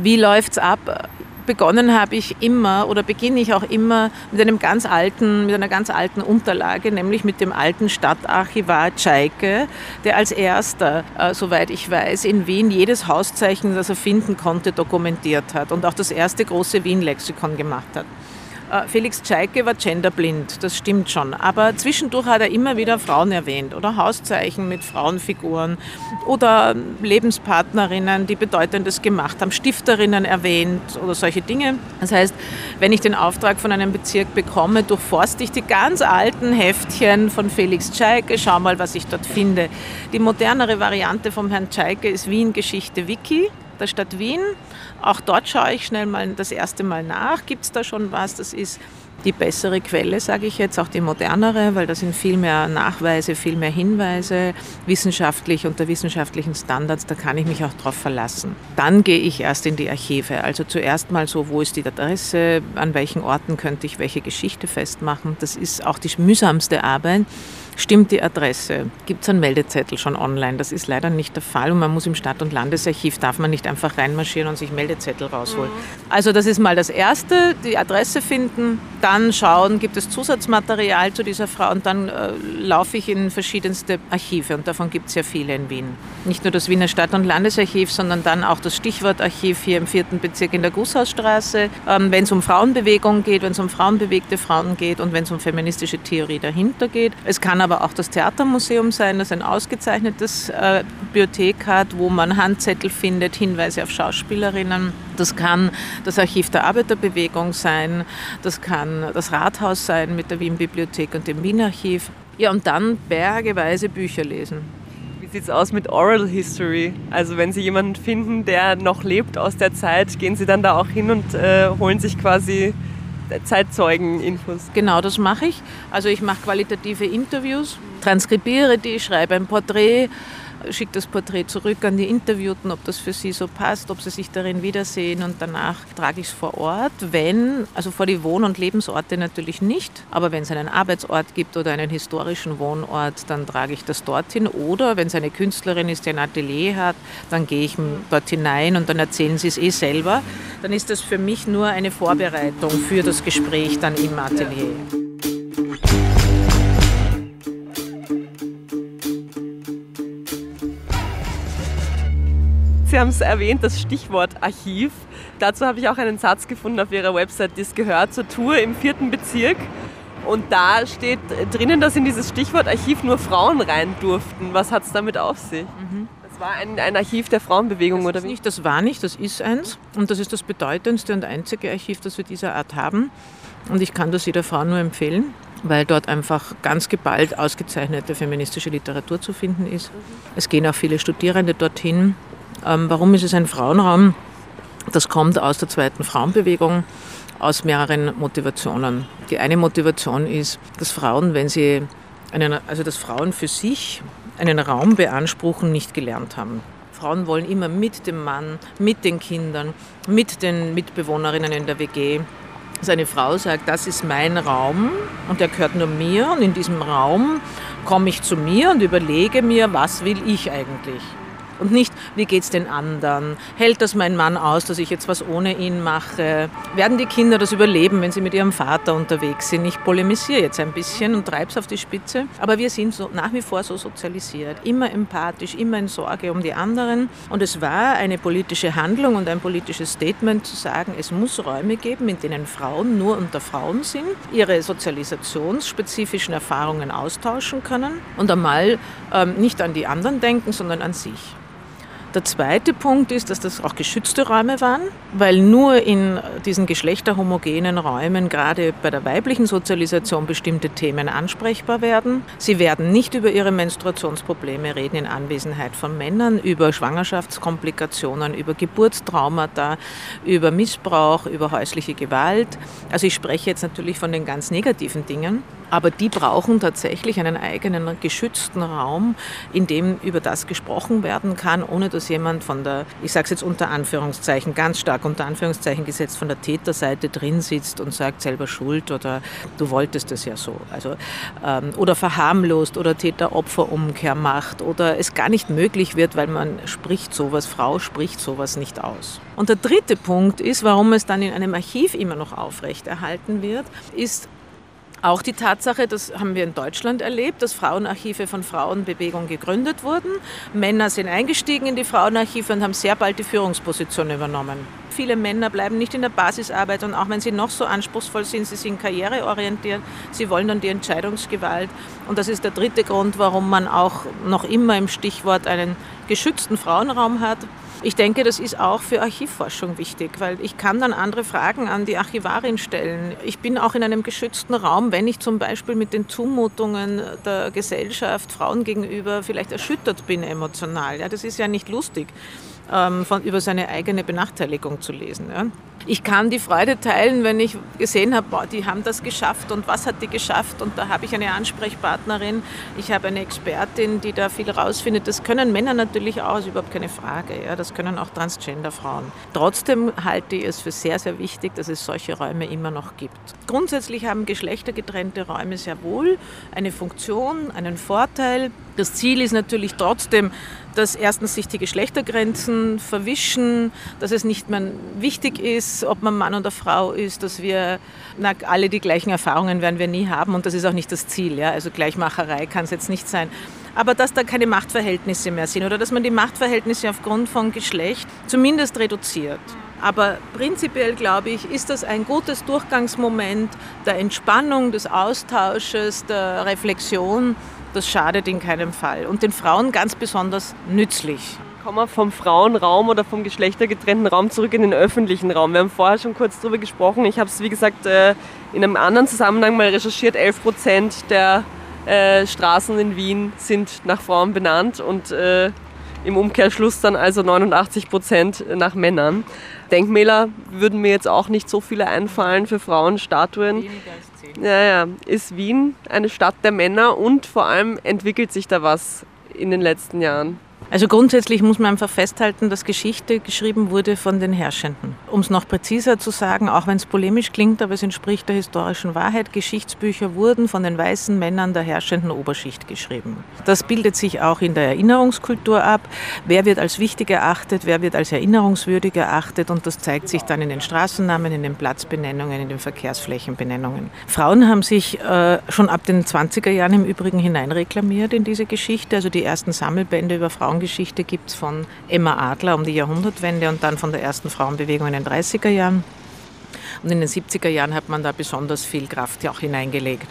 wie läuft es ab? begonnen habe ich immer oder beginne ich auch immer mit einem ganz alten, mit einer ganz alten Unterlage, nämlich mit dem alten Stadtarchivar Tschaike, der als erster, äh, soweit ich weiß, in Wien jedes Hauszeichen, das er finden konnte, dokumentiert hat und auch das erste große Wien-Lexikon gemacht hat. Äh, Felix Tschaike war genderblind, das stimmt schon. Aber zwischendurch hat er immer wieder Frauen erwähnt oder Hauszeichen mit Frauenfiguren oder Lebenspartnerinnen, die Bedeutendes gemacht haben, Stifterinnen erwähnt oder solche Dinge. Das heißt, wenn ich den Auftrag von einem Bezirk bekomme, durchforste ich die ganz alten Heftchen von Felix Tschaike, schau mal, was ich dort finde. Die modernere Variante vom Herrn Tschaike ist Wien Geschichte Wiki der Stadt Wien. Auch dort schaue ich schnell mal das erste Mal nach. Gibt es da schon was? Das ist die bessere Quelle, sage ich jetzt, auch die modernere, weil da sind viel mehr Nachweise, viel mehr Hinweise, wissenschaftlich unter wissenschaftlichen Standards, da kann ich mich auch drauf verlassen. Dann gehe ich erst in die Archive. Also zuerst mal so, wo ist die Adresse, an welchen Orten könnte ich welche Geschichte festmachen. Das ist auch die mühsamste Arbeit. Stimmt die Adresse? Gibt es einen Meldezettel schon online? Das ist leider nicht der Fall und man muss im Stadt- und Landesarchiv, darf man nicht einfach reinmarschieren und sich Meldezettel rausholen. Mhm. Also das ist mal das Erste, die Adresse finden, dann schauen, gibt es Zusatzmaterial zu dieser Frau und dann äh, laufe ich in verschiedenste Archive und davon gibt es ja viele in Wien. Nicht nur das Wiener Stadt- und Landesarchiv, sondern dann auch das Stichwortarchiv hier im vierten Bezirk in der Gusshausstraße, ähm, wenn es um Frauenbewegung geht, wenn es um frauenbewegte Frauen geht und wenn es um feministische Theorie dahinter geht. Es kann aber auch das Theatermuseum sein, das ein ausgezeichnetes äh, Bibliothek hat, wo man Handzettel findet, Hinweise auf Schauspielerinnen. Das kann das Archiv der Arbeiterbewegung sein, das kann das Rathaus sein mit der Wien-Bibliothek und dem Wien-Archiv. Ja, und dann bergeweise Bücher lesen. Wie sieht es aus mit Oral History? Also wenn Sie jemanden finden, der noch lebt aus der Zeit, gehen Sie dann da auch hin und äh, holen sich quasi Zeitzeugen-Infos? Genau, das mache ich. Also ich mache qualitative Interviews, transkribiere die, schreibe ein Porträt, schicke das Porträt zurück an die Interviewten, ob das für sie so passt, ob sie sich darin wiedersehen und danach trage ich es vor Ort. Wenn, also vor die Wohn- und Lebensorte natürlich nicht, aber wenn es einen Arbeitsort gibt oder einen historischen Wohnort, dann trage ich das dorthin. Oder wenn es eine Künstlerin ist, die ein Atelier hat, dann gehe ich dort hinein und dann erzählen sie es eh selber. Dann ist das für mich nur eine Vorbereitung für das Gespräch dann im Atelier. Sie haben es erwähnt, das Stichwort Archiv. Dazu habe ich auch einen Satz gefunden auf Ihrer Website, das gehört zur Tour im vierten Bezirk. Und da steht drinnen, dass in dieses Stichwort Archiv nur Frauen rein durften. Was hat es damit auf sich? Mhm. Das war ein, ein, Archiv der Frauenbewegung, das oder wie? Nicht, das war nicht, das ist eins. Und das ist das bedeutendste und einzige Archiv, das wir dieser Art haben. Und ich kann das jeder Frau nur empfehlen, weil dort einfach ganz geballt ausgezeichnete feministische Literatur zu finden ist. Es gehen auch viele Studierende dorthin ähm, warum ist es ein Frauenraum? Das kommt aus der zweiten Frauenbewegung, aus mehreren Motivationen. Die eine Motivation ist, dass Frauen, wenn sie einen, also dass Frauen für sich einen Raum beanspruchen, nicht gelernt haben. Frauen wollen immer mit dem Mann, mit den Kindern, mit den Mitbewohnerinnen in der WG. Dass eine Frau sagt, das ist mein Raum und der gehört nur mir und in diesem Raum komme ich zu mir und überlege mir, was will ich eigentlich. Und nicht, wie geht es den anderen? Hält das mein Mann aus, dass ich jetzt was ohne ihn mache? Werden die Kinder das überleben, wenn sie mit ihrem Vater unterwegs sind? Ich polemisiere jetzt ein bisschen und treibe es auf die Spitze. Aber wir sind so, nach wie vor so sozialisiert. Immer empathisch, immer in Sorge um die anderen. Und es war eine politische Handlung und ein politisches Statement zu sagen, es muss Räume geben, in denen Frauen nur unter Frauen sind, ihre sozialisationsspezifischen Erfahrungen austauschen können und einmal ähm, nicht an die anderen denken, sondern an sich. Der zweite Punkt ist, dass das auch geschützte Räume waren, weil nur in diesen geschlechterhomogenen Räumen gerade bei der weiblichen Sozialisation bestimmte Themen ansprechbar werden. Sie werden nicht über ihre Menstruationsprobleme reden in Anwesenheit von Männern, über Schwangerschaftskomplikationen, über Geburtstraumata, über Missbrauch, über häusliche Gewalt. Also ich spreche jetzt natürlich von den ganz negativen Dingen. Aber die brauchen tatsächlich einen eigenen geschützten Raum, in dem über das gesprochen werden kann, ohne dass jemand von der, ich sage es jetzt unter Anführungszeichen, ganz stark unter Anführungszeichen gesetzt, von der Täterseite drin sitzt und sagt selber Schuld oder du wolltest es ja so. Also, ähm, oder verharmlost oder Täter-Opfer-Umkehr macht oder es gar nicht möglich wird, weil man spricht sowas, Frau spricht sowas nicht aus. Und der dritte Punkt ist, warum es dann in einem Archiv immer noch aufrechterhalten wird, ist auch die Tatsache, das haben wir in Deutschland erlebt, dass Frauenarchive von Frauenbewegung gegründet wurden. Männer sind eingestiegen in die Frauenarchive und haben sehr bald die Führungsposition übernommen. Viele Männer bleiben nicht in der Basisarbeit und auch wenn sie noch so anspruchsvoll sind, sie sind karriereorientiert, sie wollen dann die Entscheidungsgewalt. Und das ist der dritte Grund, warum man auch noch immer im Stichwort einen geschützten Frauenraum hat. Ich denke, das ist auch für Archivforschung wichtig, weil ich kann dann andere Fragen an die Archivarin stellen. Ich bin auch in einem geschützten Raum, wenn ich zum Beispiel mit den Zumutungen der Gesellschaft Frauen gegenüber vielleicht erschüttert bin emotional. Ja, das ist ja nicht lustig ähm, von, über seine eigene Benachteiligung zu lesen. Ja. Ich kann die Freude teilen, wenn ich gesehen habe, boah, die haben das geschafft und was hat die geschafft und da habe ich eine Ansprechpartnerin, ich habe eine Expertin, die da viel rausfindet. Das können Männer natürlich auch, ist überhaupt keine Frage. Ja. Das können auch Transgender-Frauen. Trotzdem halte ich es für sehr, sehr wichtig, dass es solche Räume immer noch gibt. Grundsätzlich haben geschlechtergetrennte Räume sehr wohl eine Funktion, einen Vorteil. Das Ziel ist natürlich trotzdem, dass erstens sich die Geschlechtergrenzen verwischen, dass es nicht mehr wichtig ist, ob man Mann oder Frau ist, dass wir na, alle die gleichen Erfahrungen werden wir nie haben und das ist auch nicht das Ziel. Ja? Also Gleichmacherei kann es jetzt nicht sein. Aber dass da keine Machtverhältnisse mehr sind oder dass man die Machtverhältnisse aufgrund von Geschlecht zumindest reduziert. Aber prinzipiell glaube ich, ist das ein gutes Durchgangsmoment der Entspannung, des Austausches, der Reflexion das schadet in keinem Fall und den Frauen ganz besonders nützlich. Kommen wir vom Frauenraum oder vom geschlechtergetrennten Raum zurück in den öffentlichen Raum. Wir haben vorher schon kurz darüber gesprochen. Ich habe es, wie gesagt, äh, in einem anderen Zusammenhang mal recherchiert. 11 Prozent der äh, Straßen in Wien sind nach Frauen benannt und äh, im Umkehrschluss dann also 89 Prozent nach Männern. Denkmäler würden mir jetzt auch nicht so viele einfallen für Frauenstatuen. Ja, ja. Ist Wien eine Stadt der Männer und vor allem entwickelt sich da was in den letzten Jahren? Also grundsätzlich muss man einfach festhalten, dass Geschichte geschrieben wurde von den Herrschenden. Um es noch präziser zu sagen, auch wenn es polemisch klingt, aber es entspricht der historischen Wahrheit, Geschichtsbücher wurden von den weißen Männern der herrschenden Oberschicht geschrieben. Das bildet sich auch in der Erinnerungskultur ab. Wer wird als wichtig erachtet, wer wird als erinnerungswürdig erachtet und das zeigt sich dann in den Straßennamen, in den Platzbenennungen, in den Verkehrsflächenbenennungen. Frauen haben sich äh, schon ab den 20er Jahren im Übrigen hineinreklamiert in diese Geschichte. Also die ersten Sammelbände über Frauen Frauengeschichte gibt es von Emma Adler um die Jahrhundertwende und dann von der ersten Frauenbewegung in den 30er Jahren. Und in den 70er Jahren hat man da besonders viel Kraft ja auch hineingelegt.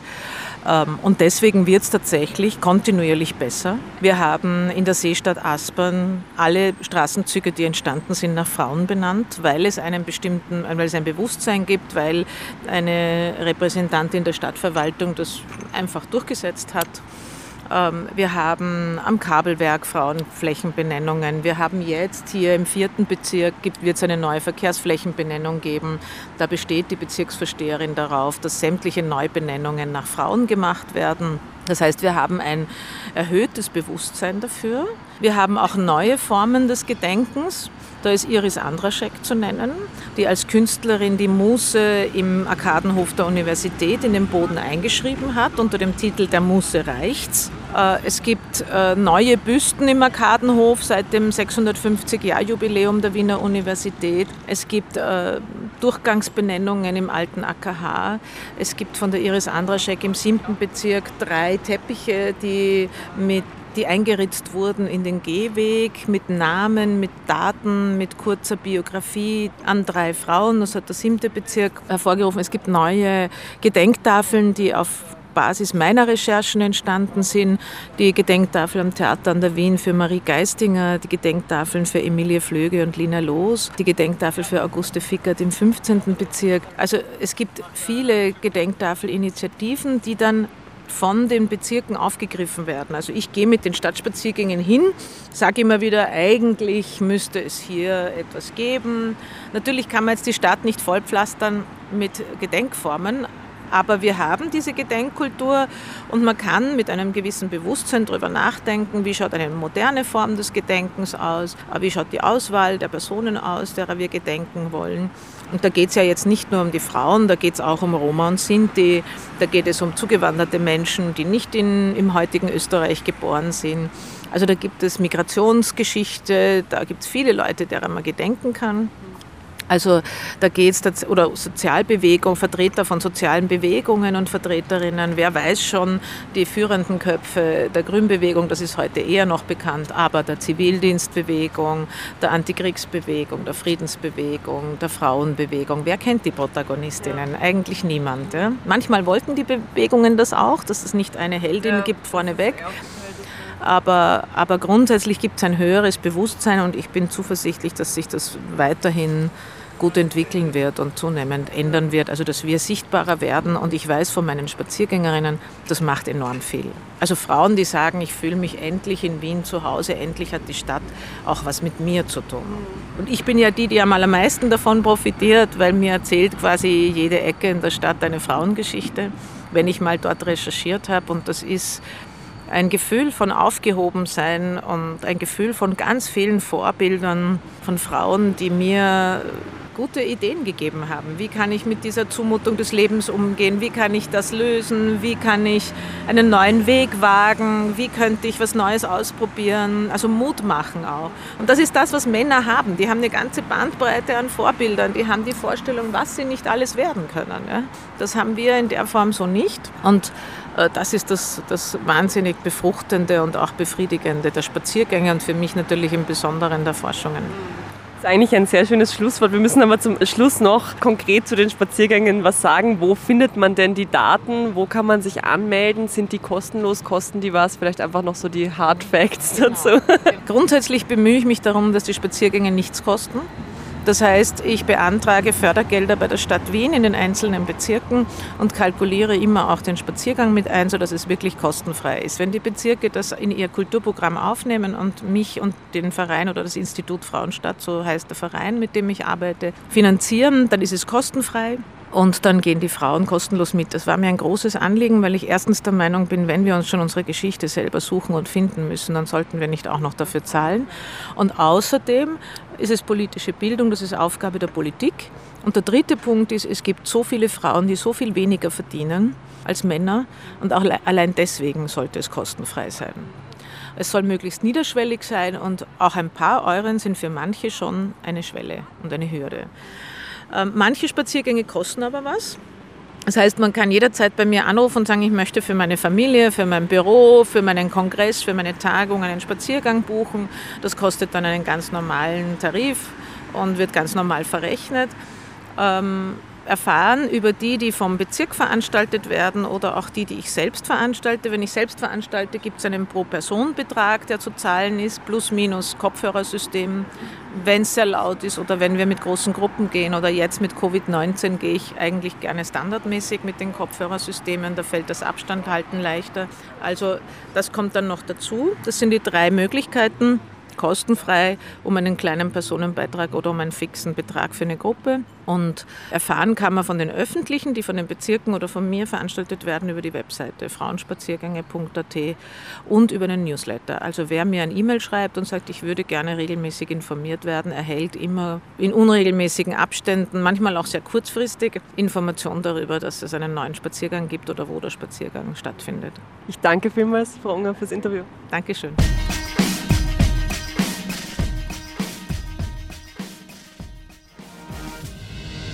Ähm, und deswegen wird es tatsächlich kontinuierlich besser. Wir haben in der Seestadt Aspern alle Straßenzüge, die entstanden sind, nach Frauen benannt, weil es einen bestimmten, weil es ein Bewusstsein gibt, weil eine Repräsentantin der Stadtverwaltung das einfach durchgesetzt hat. Ähm, wir haben am Kabelwerk Frauenflächenbenennungen. Wir haben jetzt hier im vierten Bezirk wird es eine neue Verkehrsflächenbenennung geben. Da besteht die Bezirksversteherin darauf, dass sämtliche Neubenennungen nach Frauen gemacht werden. Das heißt, wir haben ein erhöhtes Bewusstsein dafür. Wir haben auch neue Formen des Gedenkens. Da ist Iris Andraschek zu nennen, die als Künstlerin die Muse im Arkadenhof der Universität in den Boden eingeschrieben hat unter dem Titel Der Muse reicht's. Äh, es gibt äh, neue Büsten im Arkadenhof seit dem 650-Jahr-Jubiläum der Wiener Universität. Es gibt äh, Durchgangsbenennungen im alten AKH. Es gibt von der Iris Andraschek im siebten Bezirk drei Teppiche, die mit die eingeritzt wurden in den Gehweg mit Namen, mit Daten, mit kurzer Biografie an drei Frauen. Das hat der siebte Bezirk hervorgerufen. Es gibt neue Gedenktafeln, die auf Basis meiner Recherchen entstanden sind. Die Gedenktafel am Theater an der Wien für Marie Geistinger, die Gedenktafeln für Emilie Flöge und Lina Loos, die Gedenktafel für Auguste Fickert im 15. Bezirk. Also es gibt viele Gedenktafelinitiativen, die dann von den Bezirken aufgegriffen werden. Also ich gehe mit den Stadtspaziergängen hin, sage immer wieder, eigentlich müsste es hier etwas geben. Natürlich kann man jetzt die Stadt nicht vollpflastern mit Gedenkformen, aber wir haben diese Gedenkkultur und man kann mit einem gewissen Bewusstsein darüber nachdenken, wie schaut eine moderne Form des Gedenkens aus, wie schaut die Auswahl der Personen aus, derer wir gedenken wollen. Und da geht es ja jetzt nicht nur um die Frauen, da geht es auch um Roma und Sinti, da geht es um zugewanderte Menschen, die nicht in, im heutigen Österreich geboren sind. Also da gibt es Migrationsgeschichte, da gibt es viele Leute, derer man gedenken kann. Also da geht es, oder Sozialbewegung, Vertreter von sozialen Bewegungen und Vertreterinnen, wer weiß schon, die führenden Köpfe der Grünbewegung, das ist heute eher noch bekannt, aber der Zivildienstbewegung, der Antikriegsbewegung, der Friedensbewegung, der Frauenbewegung, wer kennt die Protagonistinnen? Eigentlich niemand. Ja? Manchmal wollten die Bewegungen das auch, dass es nicht eine Heldin ja. gibt vorneweg. Aber, aber grundsätzlich gibt es ein höheres Bewusstsein und ich bin zuversichtlich, dass sich das weiterhin gut entwickeln wird und zunehmend ändern wird, also dass wir sichtbarer werden. Und ich weiß von meinen Spaziergängerinnen, das macht enorm viel. Also Frauen, die sagen, ich fühle mich endlich in Wien zu Hause, endlich hat die Stadt auch was mit mir zu tun. Und ich bin ja die, die am allermeisten davon profitiert, weil mir erzählt quasi jede Ecke in der Stadt eine Frauengeschichte, wenn ich mal dort recherchiert habe. Und das ist ein Gefühl von Aufgehobensein und ein Gefühl von ganz vielen Vorbildern von Frauen, die mir gute Ideen gegeben haben. Wie kann ich mit dieser Zumutung des Lebens umgehen? Wie kann ich das lösen? Wie kann ich einen neuen Weg wagen? Wie könnte ich was Neues ausprobieren? Also Mut machen auch. Und das ist das, was Männer haben. Die haben eine ganze Bandbreite an Vorbildern. Die haben die Vorstellung, was sie nicht alles werden können. Das haben wir in der Form so nicht. Und äh, das ist das, das wahnsinnig befruchtende und auch befriedigende der Spaziergänge und für mich natürlich im Besonderen der Forschungen. Das ist eigentlich ein sehr schönes Schlusswort. Wir müssen aber zum Schluss noch konkret zu den Spaziergängen was sagen. Wo findet man denn die Daten? Wo kann man sich anmelden? Sind die kostenlos? Kosten die was? Vielleicht einfach noch so die Hard Facts dazu. Grundsätzlich bemühe ich mich darum, dass die Spaziergänge nichts kosten. Das heißt, ich beantrage Fördergelder bei der Stadt Wien in den einzelnen Bezirken und kalkuliere immer auch den Spaziergang mit ein, sodass es wirklich kostenfrei ist. Wenn die Bezirke das in ihr Kulturprogramm aufnehmen und mich und den Verein oder das Institut Frauenstadt, so heißt der Verein, mit dem ich arbeite, finanzieren, dann ist es kostenfrei. Und dann gehen die Frauen kostenlos mit. Das war mir ein großes Anliegen, weil ich erstens der Meinung bin, wenn wir uns schon unsere Geschichte selber suchen und finden müssen, dann sollten wir nicht auch noch dafür zahlen. Und außerdem ist es politische Bildung, das ist Aufgabe der Politik. Und der dritte Punkt ist, es gibt so viele Frauen, die so viel weniger verdienen als Männer. Und auch allein deswegen sollte es kostenfrei sein. Es soll möglichst niederschwellig sein und auch ein paar Euren sind für manche schon eine Schwelle und eine Hürde. Ähm, manche Spaziergänge kosten aber was. Das heißt, man kann jederzeit bei mir anrufen und sagen, ich möchte für meine Familie, für mein Büro, für meinen Kongress, für meine Tagung einen Spaziergang buchen. Das kostet dann einen ganz normalen Tarif und wird ganz normal verrechnet. Erfahren über die, die vom Bezirk veranstaltet werden oder auch die, die ich selbst veranstalte. Wenn ich selbst veranstalte, gibt es einen Pro-Person-Betrag, der zu zahlen ist, plus minus Kopfhörersystem, wenn es sehr laut ist oder wenn wir mit großen Gruppen gehen oder jetzt mit Covid-19 gehe ich eigentlich gerne standardmäßig mit den Kopfhörersystemen, da fällt das Abstand halten leichter. Also das kommt dann noch dazu. Das sind die drei Möglichkeiten kostenfrei um einen kleinen Personenbeitrag oder um einen fixen Betrag für eine Gruppe. Und erfahren kann man von den öffentlichen, die von den Bezirken oder von mir veranstaltet werden, über die Webseite frauenspaziergänge.at und über einen Newsletter. Also wer mir ein E-Mail schreibt und sagt, ich würde gerne regelmäßig informiert werden, erhält immer in unregelmäßigen Abständen, manchmal auch sehr kurzfristig, Informationen darüber, dass es einen neuen Spaziergang gibt oder wo der Spaziergang stattfindet. Ich danke vielmals, Frau Unger, fürs Interview. Dankeschön.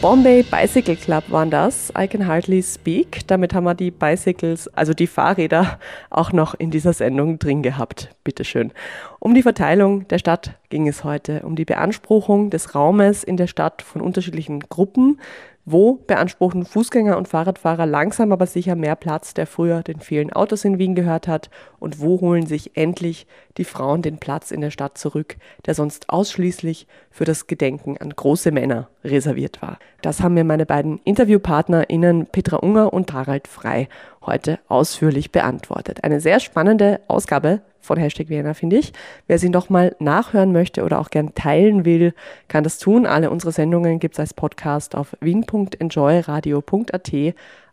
Bombay Bicycle Club waren das. I can hardly speak. Damit haben wir die Bicycles, also die Fahrräder, auch noch in dieser Sendung drin gehabt. Bitteschön. Um die Verteilung der Stadt ging es heute, um die Beanspruchung des Raumes in der Stadt von unterschiedlichen Gruppen, wo beanspruchen Fußgänger und Fahrradfahrer langsam aber sicher mehr Platz, der früher den vielen Autos in Wien gehört hat? Und wo holen sich endlich die Frauen den Platz in der Stadt zurück, der sonst ausschließlich für das Gedenken an große Männer reserviert war? Das haben mir meine beiden InterviewpartnerInnen Petra Unger und Harald Frei heute ausführlich beantwortet. Eine sehr spannende Ausgabe von Hashtag Vienna, finde ich. Wer sie nochmal nachhören möchte oder auch gern teilen will, kann das tun. Alle unsere Sendungen gibt es als Podcast auf wien.enjoyradio.at,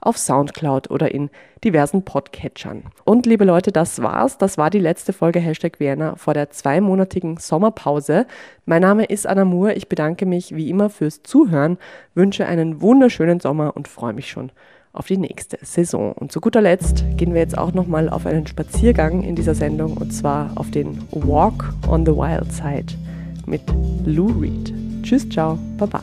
auf Soundcloud oder in diversen Podcatchern. Und liebe Leute, das war's. Das war die letzte Folge Hashtag Vienna vor der zweimonatigen Sommerpause. Mein Name ist Anna Moore. Ich bedanke mich wie immer fürs Zuhören, wünsche einen wunderschönen Sommer und freue mich schon auf die nächste Saison. Und zu guter Letzt gehen wir jetzt auch nochmal auf einen Spaziergang in dieser Sendung und zwar auf den Walk on the Wild Side mit Lou Reed. Tschüss, ciao, baba.